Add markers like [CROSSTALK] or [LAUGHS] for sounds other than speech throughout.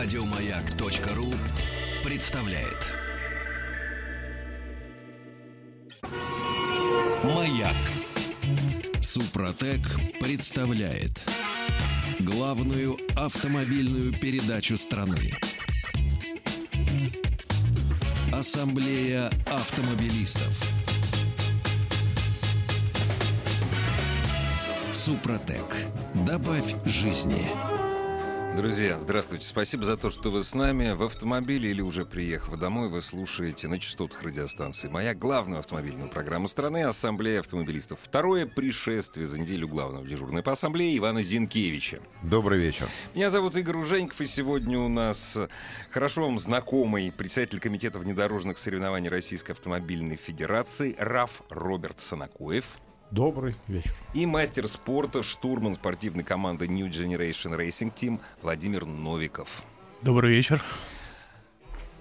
Радиомаяк.ру представляет. Маяк. Супротек представляет главную автомобильную передачу страны. Ассамблея автомобилистов. Супротек. Добавь жизни. Друзья, здравствуйте. Спасибо за то, что вы с нами. В автомобиле или уже приехав домой, вы слушаете на частотах радиостанции «Моя» главную автомобильную программу страны «Ассамблея автомобилистов». Второе пришествие за неделю главного дежурного по ассамблее Ивана Зинкевича. Добрый вечер. Меня зовут Игорь Ужеников, и сегодня у нас хорошо вам знакомый председатель комитета внедорожных соревнований Российской автомобильной федерации РАФ Роберт Санакоев. Добрый вечер. И мастер спорта, штурман спортивной команды New Generation Racing Team Владимир Новиков. Добрый вечер.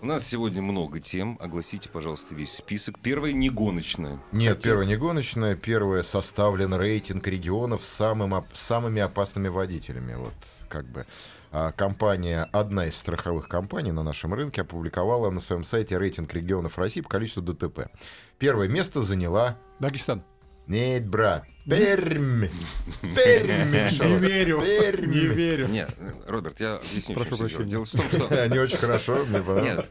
У нас сегодня много тем. Огласите, пожалуйста, весь список. Первое не гоночное. Нет, первое не гоночное. Первое составлен рейтинг регионов с самым, оп- самыми опасными водителями. Вот как бы а, компания, одна из страховых компаний на нашем рынке опубликовала на своем сайте рейтинг регионов России по количеству ДТП. Первое место заняла... Дагестан. Нет, брат. Пермь. [LAUGHS] Пермь. Не верю. Пермь. Не верю. Нет, Роберт, я объясню, Прошу прощения. Дело в том, что... [LAUGHS] Они очень хорошо, мне понравилось.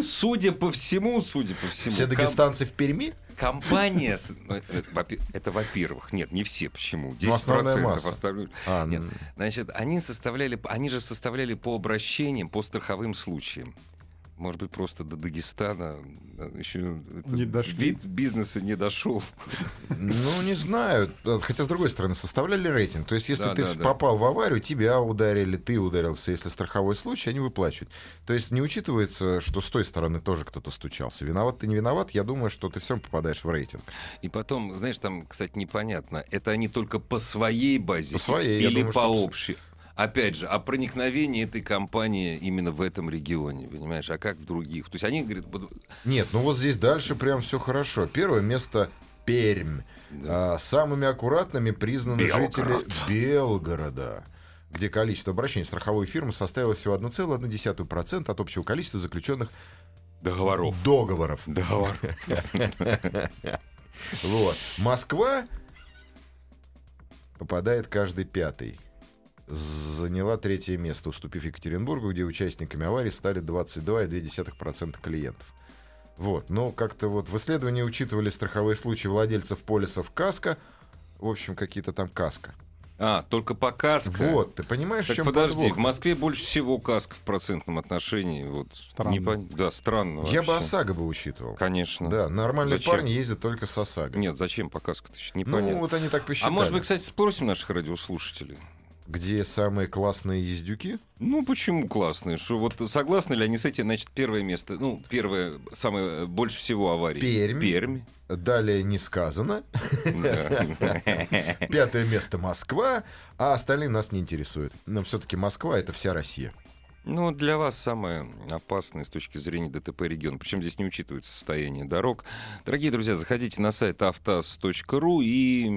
Судя по всему, судя по всему... Все дагестанцы в Перми? Компания, ну, это, во-пе- это во-первых, нет, не все, почему? 10% Ну, остальное- А, Нет, м. значит, они составляли, они же составляли по обращениям, по страховым случаям. Может быть, просто до Дагестана э, еще Не дошли. вид бизнеса не дошел. Ну, не знаю. Хотя, с другой стороны, составляли рейтинг. То есть, если Да, ты да, в- да. попал в аварию, тебя ударили, ты ударился. Если страховой случай, они выплачивают. То есть, не учитывается, что с той стороны тоже кто-то стучался. Виноват ты, не виноват, я думаю, что ты все равно попадаешь в рейтинг. И потом, знаешь, там, кстати, непонятно, это они только по своей базе По своей, или думаю, по что- общей. Опять же, о проникновении этой компании именно в этом регионе, понимаешь, а как в других? То есть они говорят, Нет, ну вот здесь дальше прям все хорошо. Первое место Пермь. да, А, самыми аккуратными признаны Белгород. жители Белгорода где количество обращений страховой фирмы составило всего 1,1% от общего количества заключенных договоров. договоров. Договор. [LAUGHS] Вот. Москва попадает каждый пятый. Заняла третье место, уступив Екатеринбургу, где участниками аварии стали 22,2% клиентов. Вот, но как-то вот в исследовании учитывали страховые случаи владельцев полисов КАСКО. В общем, какие-то там КАСКО. А, только по каско. Вот, ты понимаешь, в Так чем подожди, подвох? в Москве больше всего каск в процентном отношении. Вот, Странно. не пон- Да, странно Я бы вообще. ОСАГО бы учитывал. Конечно. Да, нормальные Зачем? парни ездят только с ОСАГО. Нет, зачем по каску-то? ну, Непонятно. вот они так а посчитали. может быть, кстати, спросим наших радиослушателей? Где самые классные ездюки? Ну, почему классные? Что вот согласны ли они с этим? Значит, первое место, ну, первое, самое, больше всего аварий. Пермь. Пермь. Далее не сказано. Пятое место Москва, а остальные нас не интересуют. Но все-таки Москва это вся Россия. Ну, для вас самое опасное с точки зрения ДТП регион. Причем здесь не учитывается состояние дорог. Дорогие друзья, заходите на сайт автаз.ру и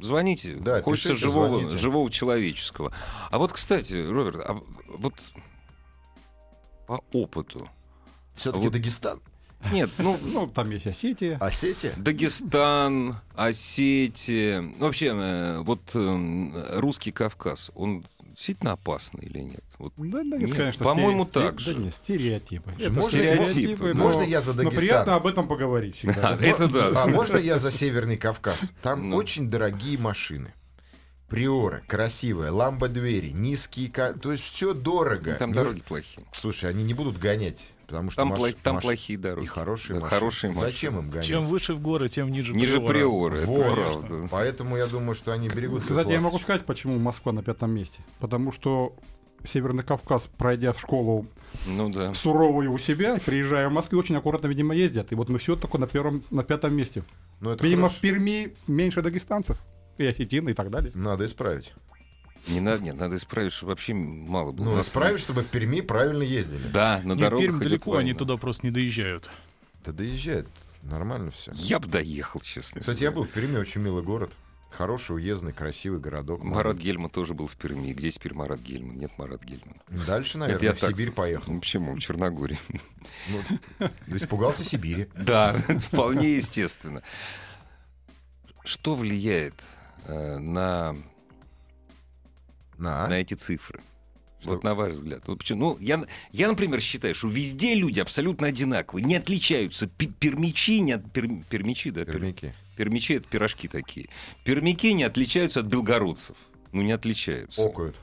звоните. Да, Хочется пишите, живого, звоните. живого человеческого. А вот, кстати, Роберт, а вот по опыту. Все-таки Вот- Дагестан. Нет, ну, [LAUGHS] Ну, там есть Осетия. Осетия? Дагестан, Осетия, ну, вообще, э, вот э, русский Кавказ, он действительно опасный или нет? Вот, Да, да, Нет, нет, конечно. по-моему, стере- так же. Да нет, стереотипы. Это можно- стереотипы, но- можно я за Но Дагестан? приятно об этом поговорить всегда. [LAUGHS] А, это да. А можно я за Северный Кавказ? Там Ну. очень дорогие машины. Приоры, красивые, ламбо-двери, низкие... ка- То есть все дорого. Там Ну, дороги плохие. Слушай, они не будут гонять, потому что Там, маш- там маш- плохие дороги. И хорошие Да, машины. хорошие машины. Зачем им гонять? Чем выше в горы, тем ниже Ниже приора. приоры, Вот. правда. Поэтому я думаю, что они берегут... Кстати, я могу сказать, почему Москва на пятом месте. Потому что Северный Кавказ, пройдя школу Ну да. суровую у себя, приезжая в Москву, очень аккуратно, видимо, ездят. И вот мы все только на первом, на пятом месте. Ну, это Видимо, хорошо. в Перми меньше дагестанцев. И осетин, и так далее. Надо исправить. Не надо, нет, надо исправить, чтобы вообще мало было. Ну, исправить, чтобы в Перми правильно ездили. Да, на Нет, дорогах Пермь далеко, они война. туда просто не доезжают. Да доезжает. Нормально все. Я бы доехал, честно. Кстати, я был в Перми, очень милый город. Хороший, уездный, красивый городок. Марат Гельман тоже был в Перми. Где теперь Марат Гельман? Нет Марат Гельмана. Дальше, наверное, я в так- Сибирь поехал. Ну, почему? В Черногории. Ну, испугался Сибири. Да, [LAUGHS] вполне естественно. Что влияет на, На. на эти цифры? Что? Вот на ваш взгляд. Вот почему? Ну, я, я, например, считаю, что везде люди абсолютно одинаковые, не отличаются. Пермичи, не от, перм- пермичи, да? пер- Пермяки. пермичи это пирожки такие. Пермяки не отличаются от белгородцев. Ну, не отличаются. Окают.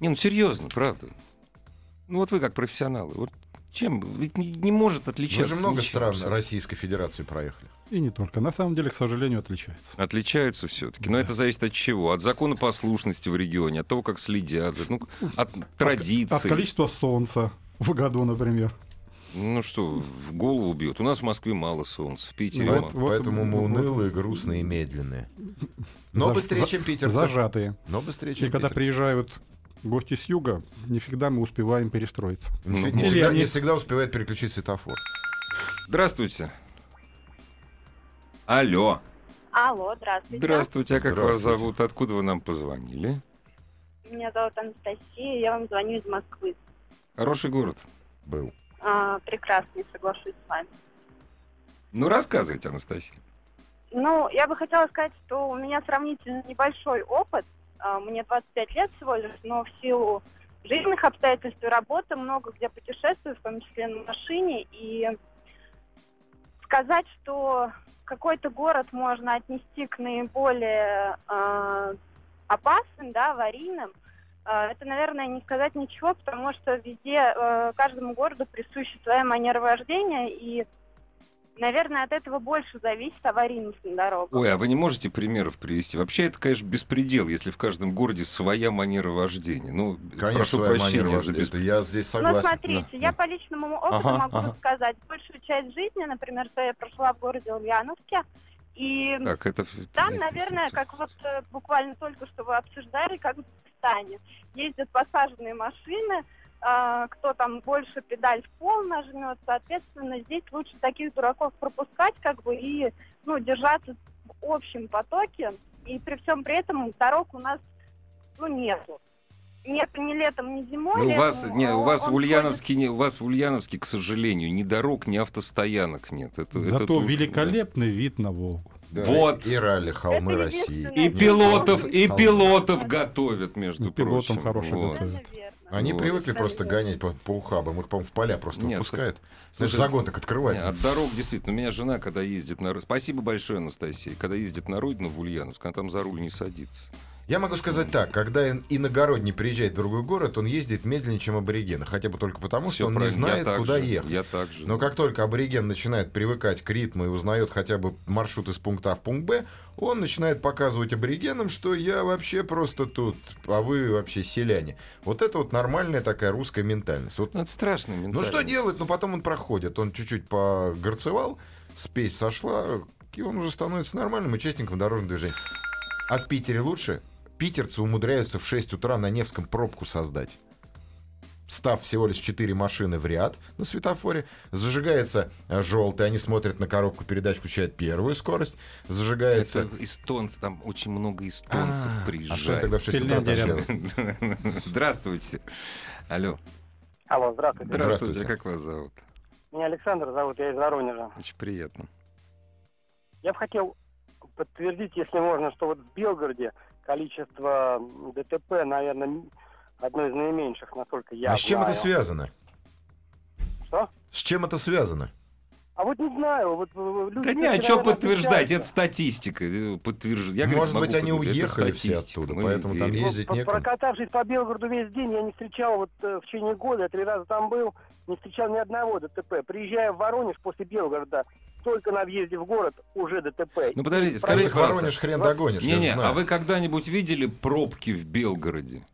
Не, ну серьезно, правда. Ну вот вы как профессионалы. Вот чем? Ведь не, не может Мы отличаться. же много стран абсолютно. Российской Федерации проехали. И не только. На самом деле, к сожалению, отличается. Отличаются все-таки. Но это зависит от чего? От законопослушности в регионе, от того, как следят, ну, от традиций. От количества солнца в году, например. Ну что, в голову бьет. У нас в Москве мало солнца, в Питере Вот, мало. вот, Поэтому мы вот. унылые, грустные и медленные. [LAUGHS] Но За- быстрее, за- чем питерцы. Зажатые. Но быстрее, И чем когда питерцы. приезжают гости с юга, не всегда мы успеваем перестроиться. Не, Ну, не всегда, они- не всегда успевает переключить светофор. Здравствуйте. Алло. Алло, здравствуйте. Здравствуйте. А как вас Здравствуйте. зовут? Откуда вы нам позвонили? Меня зовут Анастасия, я вам звоню из Москвы. Хороший город. Был. А, прекрасный, соглашусь с вами. Ну, рассказывайте, Анастасия. Ну, я бы хотела сказать, что у меня сравнительно небольшой опыт. А, Мне 25 лет всего лишь, но в силу жизненных обстоятельств и работы много где путешествую, в том числе на машине. И сказать, что какой-то город можно отнести к наиболее а, опасным, да, аварийным, а, это, наверное, не сказать ничего, потому что везде, э, каждому городу присуща своя манера вождения, и, наверное, от этого больше зависит аварийность на дорогах. Ой, а вы не можете примеров привести? Вообще, это, конечно, беспредел, если в каждом городе своя манера вождения. Ну, Конечно, прошу своя прощения за вождения. бесп- Это я здесь Ну, согласен. смотрите, Да, я да. по личному опыту Ага, могу ага. сказать, большую часть жизни, например, что я прошла в городе Ульяновске, и Так, это... там, наверное, как вот э, буквально только что вы обсуждали, как в Дагестане, ездят посаженные машины, кто там больше педаль в пол нажмет, соответственно, здесь лучше таких дураков пропускать, как бы, и, ну, держаться в общем потоке, и при всем при этом дорог у нас, ну, нету. Нет ни летом, ни зимой. Ну, у летом, вас, не, у вас в Ульяновске, не, у вас в Ульяновске, к сожалению, ни дорог, ни автостоянок нет. Это, это Зато тут- великолепный вид на Волгу. Да, Вот. И ралли, холмы Это России. И пилотов, и Холмы. пилотов готовят, между Ну, пилотам прочим. хороших Вот. готовят. Они Вот. привыкли просто гонять по, по ухабам. Их, по-моему, в поля просто Нет, выпускают. Слушай, Знаешь, загон так открывает. Не, от дорог, действительно. У меня жена, когда ездит на... Спасибо большое, Анастасия. Когда ездит на родину в Ульяновск, она там за руль не садится. Я могу сказать так, когда ин- иногородний приезжает в другой город, он ездит медленнее, чем аборигены. Хотя бы только потому, Всё что он не правильно. Я знает, так куда же, ехать. Я так же. Но как только абориген начинает привыкать к ритму и узнает хотя бы маршрут из пункта А в пункт Б, он начинает показывать аборигенам, что я вообще просто тут, а вы вообще селяне. Вот это вот нормальная такая русская ментальность. Вот это страшно. ну что делать? Ну потом он проходит. Он чуть-чуть погорцевал, спесь сошла, и он уже становится нормальным участником дорожного движения. А в Питере лучше? Питерцы умудряются в 6 утра на Невском пробку создать. Став всего лишь 4 машины в ряд на светофоре, зажигается желтый, они смотрят на коробку передач, включают первую скорость, зажигается... Это эстонцы, там очень много эстонцев А, приезжает. а что тогда в 6 утра? [LAUGHS] Здравствуйте. Алло. Алло, здравствуйте. Здравствуйте. Здравствуйте. Как вас зовут? Меня Александр зовут, я из Воронежа. Очень приятно. Я бы хотел подтвердить, если можно, что вот в Белгороде количество ДТП, наверное, одно из наименьших, насколько я а с чем знаю. это связано? Что? С чем это связано? А вот не знаю, вот э, люди... Да не, а что подтверждать? Это статистика. э, Подтвержд... Я, говорю, Может могу быть, они уехали все оттуда, мы поэтому там верим. Ну, ездить по- некому. Прокатавшись по Белгороду весь день, я не встречал вот э, в течение года, я три раза там был, не встречал ни одного ДТП. Приезжая в Воронеж после Белгорода, только на въезде в город уже ДТП. Ну подождите, скажите, пожалуйста. Воронеж хрен догонишь, Не-не, а вы когда-нибудь видели пробки в Белгороде?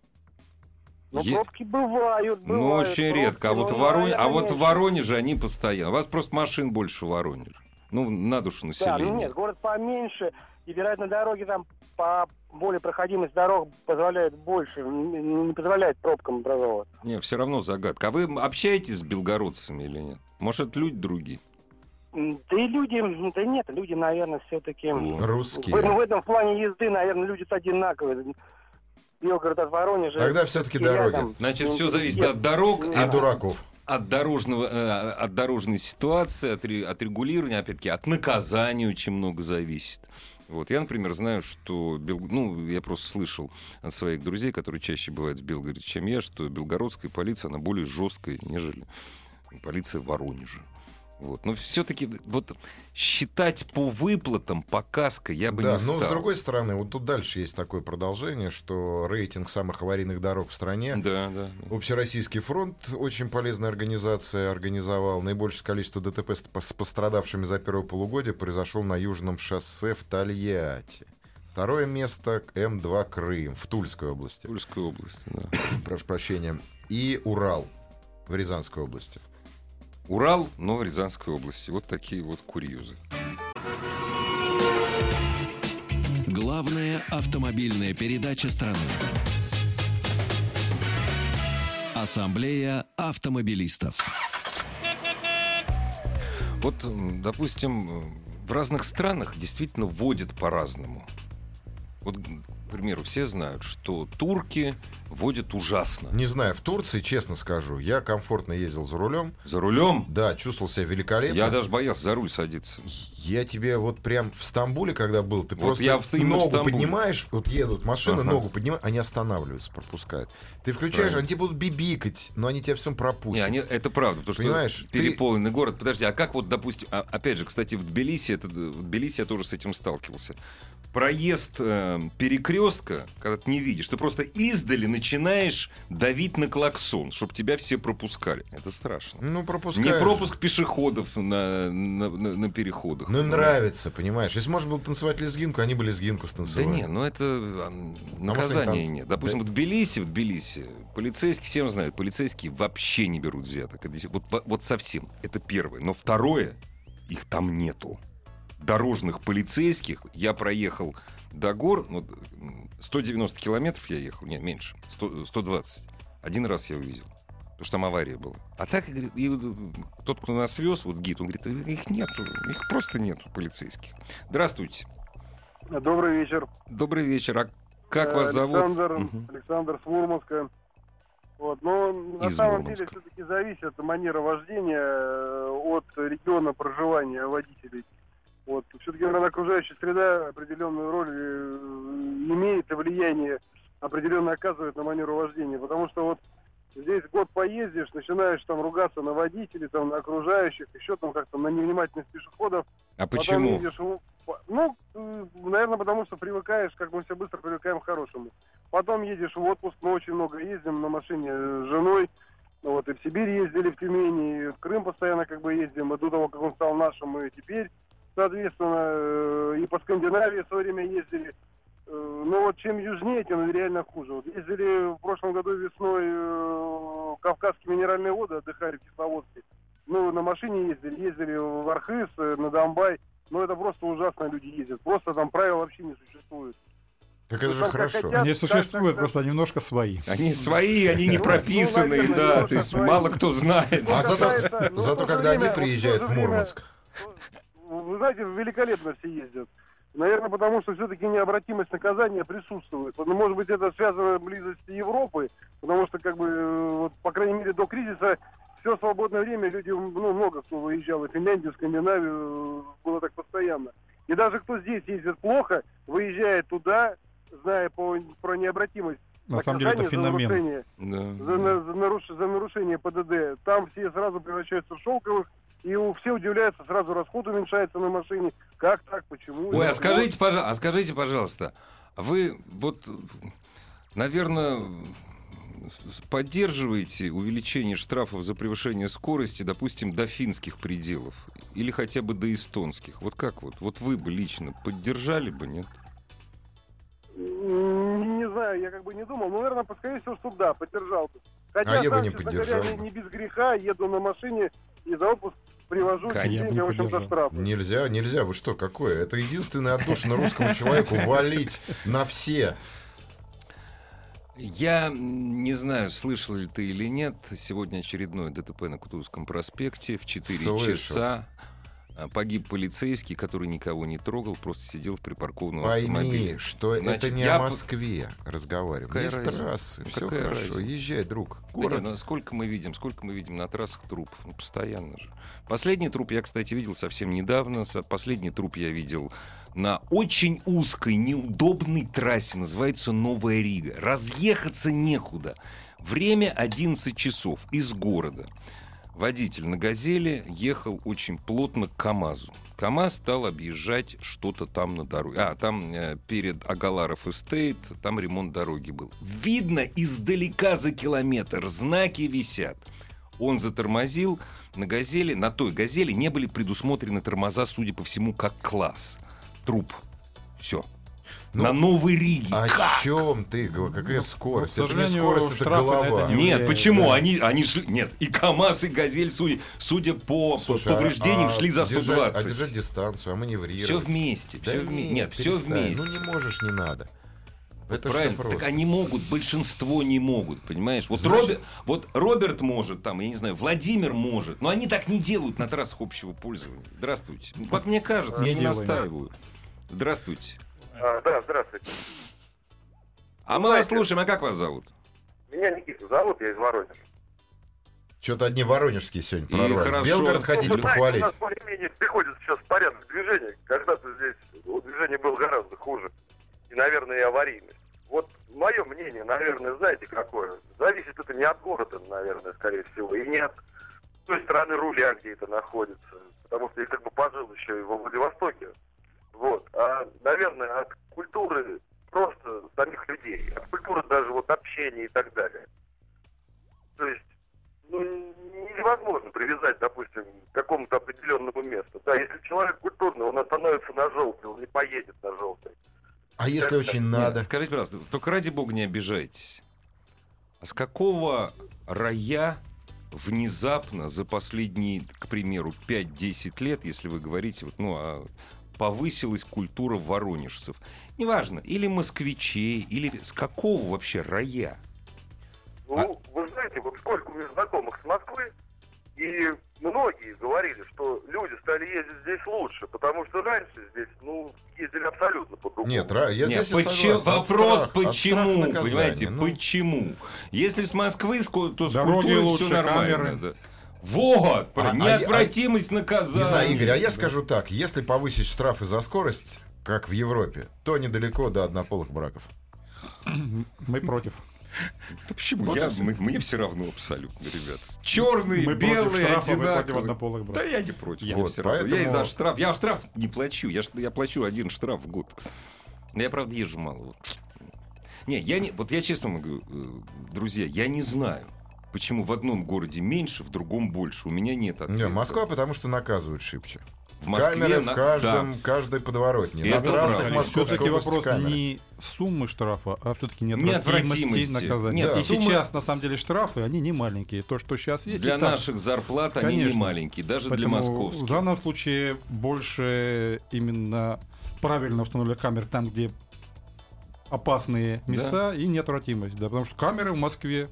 Ну, Е- пробки бывают, Ну, бывают. очень пробки, редко. А вот, в Ворон- а вот в. Воронеже они постоянно. У вас просто машин больше в Воронеже. Ну, на душу Да, населения. ну нет, город поменьше, и, вероятно, дороги там по более проходимость дорог позволяет больше, не позволяет пробкам образовываться. Не, все равно загадка. А вы общаетесь с белгородцами или нет? Может, это люди другие? Да и люди, да нет, люди, наверное, все-таки... В, Русские. в этом плане езды, наверное, люди одинаковые. Белгород от Воронежа. Тогда всё-таки и дороги. рядом. Значит, Ну, все зависит нет. от дорог, И от, дураков. от дорожного, э, от дорожной ситуации, от, от регулирования, опять-таки, от наказания очень много зависит. Вот. Я, например, знаю, что... Бел- Ну, я просто слышал от своих друзей, которые чаще бывают в Белгороде, чем я, что белгородская полиция, она более жесткая, нежели полиция Воронежа. Вот. Но все-таки вот считать по выплатам, по каско я бы Да, не стал. но с другой стороны, вот тут дальше есть такое продолжение, что рейтинг самых аварийных дорог в стране Да, да. да. Общероссийский фронт, очень полезная организация, организовал наибольшее количество ДТП с пострадавшими за первое полугодие произошло на Южном шоссе в Тольятти. Второе место к М2 Крым в Тульской области. Тульская область, да. Прошу прощения. И Урал в Рязанской области. Урал, но в Рязанской области. Вот такие вот курьезы. Главная автомобильная передача страны. Ассамблея автомобилистов. Вот, допустим, э, в разных странах действительно водят по-разному. Вот, к примеру, все знают, что турки водят ужасно. Не знаю, в Турции, честно скажу, я комфортно ездил за рулем. За рулем Да, чувствовал себя великолепно. я даже боялся за руль садиться. Я тебе вот прям в Стамбуле, когда был, ты Вот просто я в- в ногу Стамбуле. поднимаешь, вот едут машины, Ага. ногу поднимают, они останавливаются, пропускают. Ты включаешь, Правильно. они тебе будут бибикать, но они тебя всем пропустят. Не, они, это правда, потому Понимаешь, что ты- переполненный город. Подожди, а как вот, допустим, а, опять же, кстати, в Тбилиси, это, в Тбилиси я тоже с этим сталкивался. Проезд э, перекрестка, когда ты не видишь, ты просто издали начинаешь давить на клаксон, чтобы тебя все пропускали. Это страшно. Ну, пропускаешь. Не пропуск пешеходов на, на, на- на переходах. Ну, нравится, понимаешь. Если можно было танцевать лезгинку, они бы лезгинку Да станцевали. не, ну это а, наказания танцы? нет. Допустим, Да. в Тбилиси, в Тбилиси полицейские, всем знают, полицейские вообще не берут взяток. Вот, вот совсем. Это первое. Но второе, их там нету. Дорожных полицейских я проехал до гор, ну, м, 190 километров я ехал, нет, меньше, 100 120. Один раз я увидел. Потому что там авария была. А так, говорит, и вот, тот, кто нас вез, вот гид, он говорит, их нету, их просто нету полицейских. Здравствуйте. Добрый вечер. Добрый вечер. А как Э, вас зовут? Александр. Александр с Мурманска. Вот, но на Из самом Мурманска. деле все-таки зависит манера вождения э, от региона проживания водителей. Вот, все-таки, наверное, окружающая среда определенную роль э, имеет и влияние определенно оказывает на манеру вождения. Потому что вот здесь год поездишь, начинаешь там ругаться на водителей, там, на окружающих, еще там как-то на невнимательных пешеходов. А почему? едешь Ну, наверное, потому что привыкаешь, как мы все быстро привыкаем к хорошему. Потом едешь в отпуск, мы очень много ездим на машине с женой. Вот, и в Сибирь ездили, в Тюмени, и в Крым постоянно как бы ездим. И до того, как он стал нашим, мы теперь, соответственно, э, и по Скандинавии в свое время ездили. Э, Но вот чем южнее, тем реально хуже. Вот ездили в прошлом году весной э, Кавказские минеральные воды, отдыхали в Кисловодске. Ну, на машине ездили, ездили в Архыз, на Донбай. Ну, это просто ужасно люди ездят. Просто там правил вообще не существует. Так это же Ну, как хорошо. хотят. Они существуют, просто немножко свои. Они свои, они не Ну, прописанные, наверное, да, то есть мало кто знает. А зато, ну, же когда они приезжают в же Мурманск, Вы знаете, великолепно все ездят. Наверное, потому что все-таки необратимость наказания присутствует. Ну, может быть, это связано с близостью Европы, потому что, как бы, э, вот, по крайней мере, до кризиса все свободное время люди, ну, много кто выезжал в Финляндию, Скандинавию, э, было так постоянно. И даже кто здесь ездит плохо, выезжает туда, зная по, про необратимость На самом деле это наказания за феномен. нарушение Да. за, за наруш- за нарушение ПДД. Там все сразу превращаются в шелковых, и у, все удивляются, сразу расход уменьшается на машине. Как так, почему? Ой, а скажите, пожалуйста, а скажите, пожалуйста, а вы вот, наверное, поддерживаете увеличение штрафов за превышение скорости, допустим, до финских пределов или хотя бы до эстонских? Вот как вот? Вот вы бы лично поддержали бы, нет? Не знаю, я как бы не думал. Но, наверное, скорее всего, что да, поддержал бы. Хотя А я бы сам, не честно поддержал говоря, бы. не, не без греха, еду на машине и за отпуск привожу Конечно. Я бы деньги, не в общем-то, штрафы. нельзя, нельзя, вы что, какое? Это единственное отдушина русскому человеку валить на все. Я не знаю, слышал ли ты или нет, сегодня очередное ДТП на Кутузовском проспекте в 4 Слышал. часа. А, погиб полицейский, который никого не трогал, просто сидел в припаркованном Пойми, автомобиле. что Значит, это не я о Москве разговариваем. Какая Есть разница? трассы, все какая хорошо. разница? Езжай, друг. Да Город. ну, сколько мы видим, сколько мы видим на трассах трупов? Ну, постоянно же. Последний труп я, кстати, видел совсем недавно. Последний труп я видел на очень узкой, неудобной трассе. Называется Новая Рига. Разъехаться некуда. Время 11 часов из города. Водитель на «Газели» ехал очень плотно к КАМАЗу. КАМАЗ стал объезжать что-то там на дороге. А, там э, перед Agalarov Estate, там ремонт дороги был. Видно издалека за километр, знаки висят. Он затормозил. На «Газели», на той «Газели» не были предусмотрены тормоза, судя по всему, как класс. Труп. Все. Ну, на Новой Риге. О Как? чем ты? говоришь? Какая ну, скорость? к это не сожалению, скорость, это штрафы на это голова. не Нет, влияет, почему? да. Они, они шли... Нет, и КАМАЗ, и «Газель», судя, судя по Слушай, а- повреждениям, а шли за держать- 120. а держать дистанцию, а маневрировать. Все вместе, Да все вместе. Нет, все вместе. Ну не можешь, не надо. Это Правильно, просто. так они могут, большинство не могут, понимаешь? Вот, Значит- Робер- вот Роберт может, там, я не знаю, Владимир может, но они так не делают на трассах общего пользования. Здравствуйте. Ну, как мне кажется, Не я не делаем. настаиваю. Здравствуйте. А, да, здравствуйте. А мы вас слушаем, а как вас зовут? Меня Никита зовут, я из Воронежа. Что-то одни воронежские сегодня И прорвались. хорошо. Белгород хотите Ну, похвалить? У нас более-менее приходится сейчас порядок движения. Когда-то здесь движение было гораздо хуже. И, наверное, и аварийность. Вот мое мнение, наверное, знаете какое? Зависит это не от города, наверное, скорее всего, и не от той стороны руля, где это находится. Потому что я как бы пожил еще и во Владивостоке. Вот. А, наверное, от культуры просто самих людей. От культуры даже вот общения и так далее. То есть ну, невозможно привязать, допустим, к какому-то определенному месту. Да, если человек культурный, он остановится на желтый, он не поедет на желтый. А если очень надо? Нет, скажите, пожалуйста, только ради бога не обижайтесь. А с какого рая внезапно за последние, к примеру, 5-10 лет, если вы говорите, вот, ну, а повысилась культура воронежцев? Неважно, или москвичей, или с какого вообще рая? Ну, вы знаете, вот сколько у меня знакомых с Москвы, и многие говорили, что люди стали ездить здесь лучше, потому что раньше здесь, ну, ездили абсолютно по-другому. Нет, я Нет, здесь почему- согласен. Вопрос от почему, понимаете, Ну, почему? Если с Москвы, то с Дороги культурой лучше, все нормально. камеры. да. Вот, А- а- неотвратимость наказания. Не знаю, Игорь, а я скажу так. Если повысить штрафы за скорость, как в Европе, то недалеко до однополых браков. [COUGHS] Мы против. [LAUGHS] Да почему? Вот Я- мы- мне все равно абсолютно, ребят. Черные, Мы белые, одинаковые. Да я не против. Вот, мне всё равно. Я и поэтому- за штраф. Я штраф не плачу. Я, я плачу один штраф в год. Но я, правда, езжу мало. Вот. Не, я не. Вот я честно могу, э, друзья, я не знаю, почему в одном городе меньше, в другом больше. У меня нет ответа. Не, Москва, потому что наказывают шибче. в Москве камеры на- в каждом, да. каждой подворотне. Это На трассах. Московской вопрос камеры. не суммы штрафа, а все-таки Неотвратимости. наказания. Нет, и сумма- сейчас, на самом деле, штрафы, они не маленькие. То, что сейчас есть, Для и так. наших зарплат они не Конечно. маленькие, даже для Поэтому московских. В данном случае больше именно правильно установили камеры там, где опасные места и неотвратимость. Да, потому что камеры в Москве,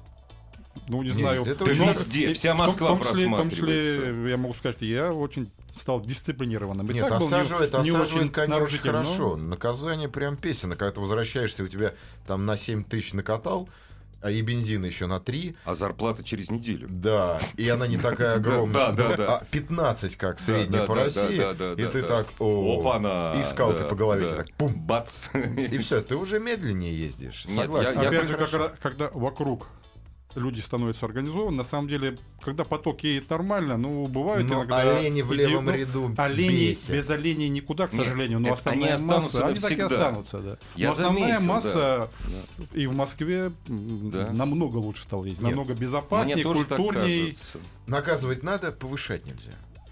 ну, не знаю... это Да везде, и вся Москва в том числе, в том числе, просматривается. я могу сказать, что я очень стал дисциплинированным. И Нет, так был не- осаживает, не осаживает очень очень нарушитель, но- хорошо. Наказание прям песенно. Когда ты возвращаешься, у тебя там на 7 тысяч накатал, а и бензин еще на 3. А зарплата через неделю. Да, и она не такая [LAUGHS] Да, огромная. да, да. А 15, как средняя Да, по да, России. да, да, И да, ты да. так, о, Опа-на! и скалкой Да, по голове да. тебе так, пум. Бац! И все, ты уже медленнее ездишь. Согласен. Опять же, хорошо. когда вокруг люди становятся организованы, на самом деле, когда поток едет нормально, ну, бывают Но иногда... олени в иди- левом ну, ряду Олени, бесят. без оленей никуда, к Нет, сожалению, но это основная они останутся масса, они так и останутся, да. Я но основная заметил, масса Да. и в Москве Да. намного лучше стало ездить, Нет, намного безопаснее, культурнее. Наказывать надо, повышать нельзя.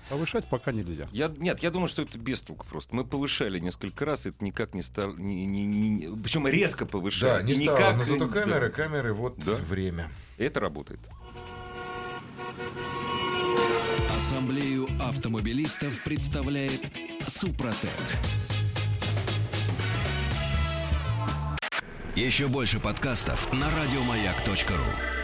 Повышать пока нельзя. Я, нет, я думаю, что это бестолку просто. Мы повышали несколько раз, это никак не стало... Не, не- не- причем резко повышали. Да, не стало, никак, но зато да. камеры, камеры, вот Да. время. Это работает. Ассамблею автомобилистов представляет Супротек. Еще больше подкастов на радиомаяк.ру.